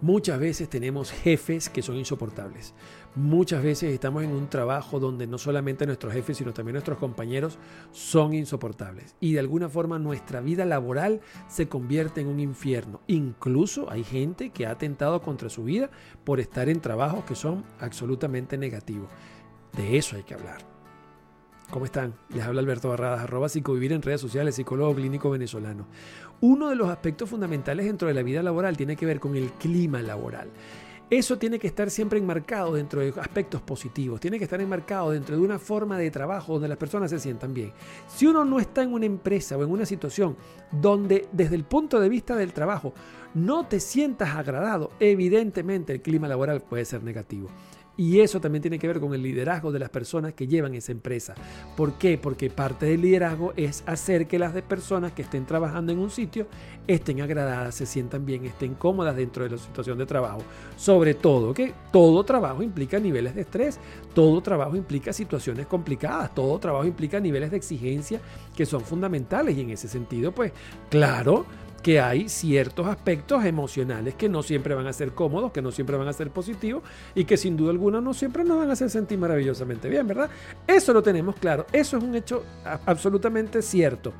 Muchas veces tenemos jefes que son insoportables. Muchas veces estamos en un trabajo donde no solamente nuestros jefes, sino también nuestros compañeros son insoportables. Y de alguna forma nuestra vida laboral se convierte en un infierno. Incluso hay gente que ha atentado contra su vida por estar en trabajos que son absolutamente negativos. De eso hay que hablar. ¿Cómo están? Les habla Alberto Barradas, arroba psicovivir en redes sociales, psicólogo clínico venezolano. Uno de los aspectos fundamentales dentro de la vida laboral tiene que ver con el clima laboral. Eso tiene que estar siempre enmarcado dentro de aspectos positivos, tiene que estar enmarcado dentro de una forma de trabajo donde las personas se sientan bien. Si uno no está en una empresa o en una situación donde desde el punto de vista del trabajo no te sientas agradado, evidentemente el clima laboral puede ser negativo. Y eso también tiene que ver con el liderazgo de las personas que llevan esa empresa. ¿Por qué? Porque parte del liderazgo es hacer que las personas que estén trabajando en un sitio estén agradadas, se sientan bien, estén cómodas dentro de la situación de trabajo. Sobre todo que todo trabajo implica niveles de estrés, todo trabajo implica situaciones complicadas, todo trabajo implica niveles de exigencia que son fundamentales y en ese sentido, pues claro, que hay ciertos aspectos emocionales que no siempre van a ser cómodos, que no siempre van a ser positivos y que sin duda alguna no siempre nos van a hacer sentir maravillosamente bien, ¿verdad? Eso lo tenemos claro, eso es un hecho absolutamente cierto.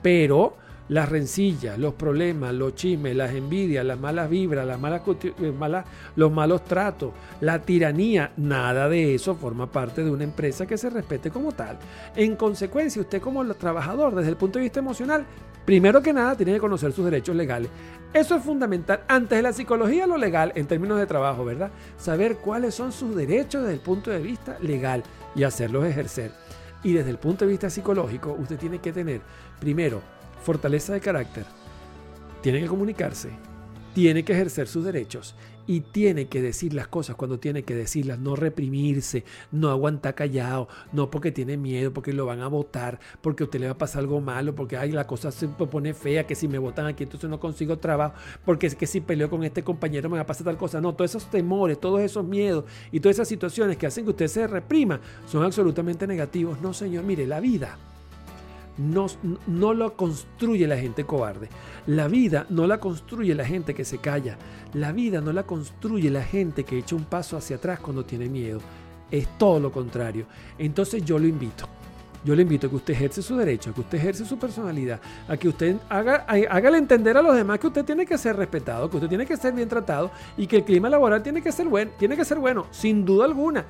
Pero las rencillas, los problemas, los chismes, las envidias, las malas vibras, las eh, malas, los malos tratos, la tiranía, nada de eso forma parte de una empresa que se respete como tal. En consecuencia, usted como trabajador, desde el punto de vista emocional, primero que nada tiene que conocer sus derechos legales. Eso es fundamental. Antes de la psicología, lo legal, en términos de trabajo, ¿verdad? Saber cuáles son sus derechos desde el punto de vista legal y hacerlos ejercer. Y desde el punto de vista psicológico, usted tiene que tener, primero, fortaleza de carácter, tiene que comunicarse, tiene que ejercer sus derechos y tiene que decir las cosas cuando tiene que decirlas, no reprimirse, no aguantar callado, no porque tiene miedo, porque lo van a votar, porque a usted le va a pasar algo malo, porque ay, la cosa se pone fea, que si me votan aquí entonces no consigo trabajo, porque es que si peleo con este compañero me va a pasar tal cosa. No, todos esos temores, todos esos miedos y todas esas situaciones que hacen que usted se reprima son absolutamente negativos. No, señor, mire, la vida no, no lo construye la gente cobarde. La vida no la construye la gente que se calla. La vida no la construye la gente que echa un paso hacia atrás cuando tiene miedo. Es todo lo contrario. Entonces yo lo invito. Yo le invito a que usted ejerce su derecho, a que usted ejerce su personalidad, a que usted haga, hágale entender a los demás que usted tiene que ser respetado, que usted tiene que ser bien tratado y que el clima laboral tiene que ser bueno, tiene que ser bueno, sin duda alguna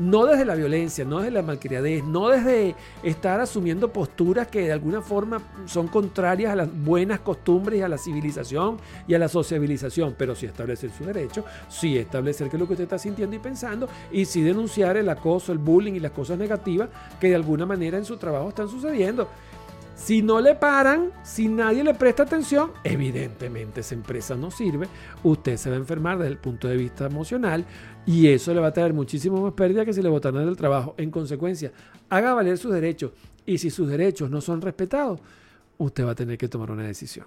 no desde la violencia, no desde la malcriadez, no desde estar asumiendo posturas que de alguna forma son contrarias a las buenas costumbres a la civilización y a la sociabilización, pero sí establecer su derecho, sí establecer qué es lo que usted está sintiendo y pensando y sí denunciar el acoso, el bullying y las cosas negativas que de alguna manera en su trabajo están sucediendo. Si no le paran, si nadie le presta atención, evidentemente esa empresa no sirve. Usted se va a enfermar desde el punto de vista emocional y eso le va a traer muchísimo más pérdida que si le botaran del trabajo. En consecuencia, haga valer sus derechos y si sus derechos no son respetados, usted va a tener que tomar una decisión.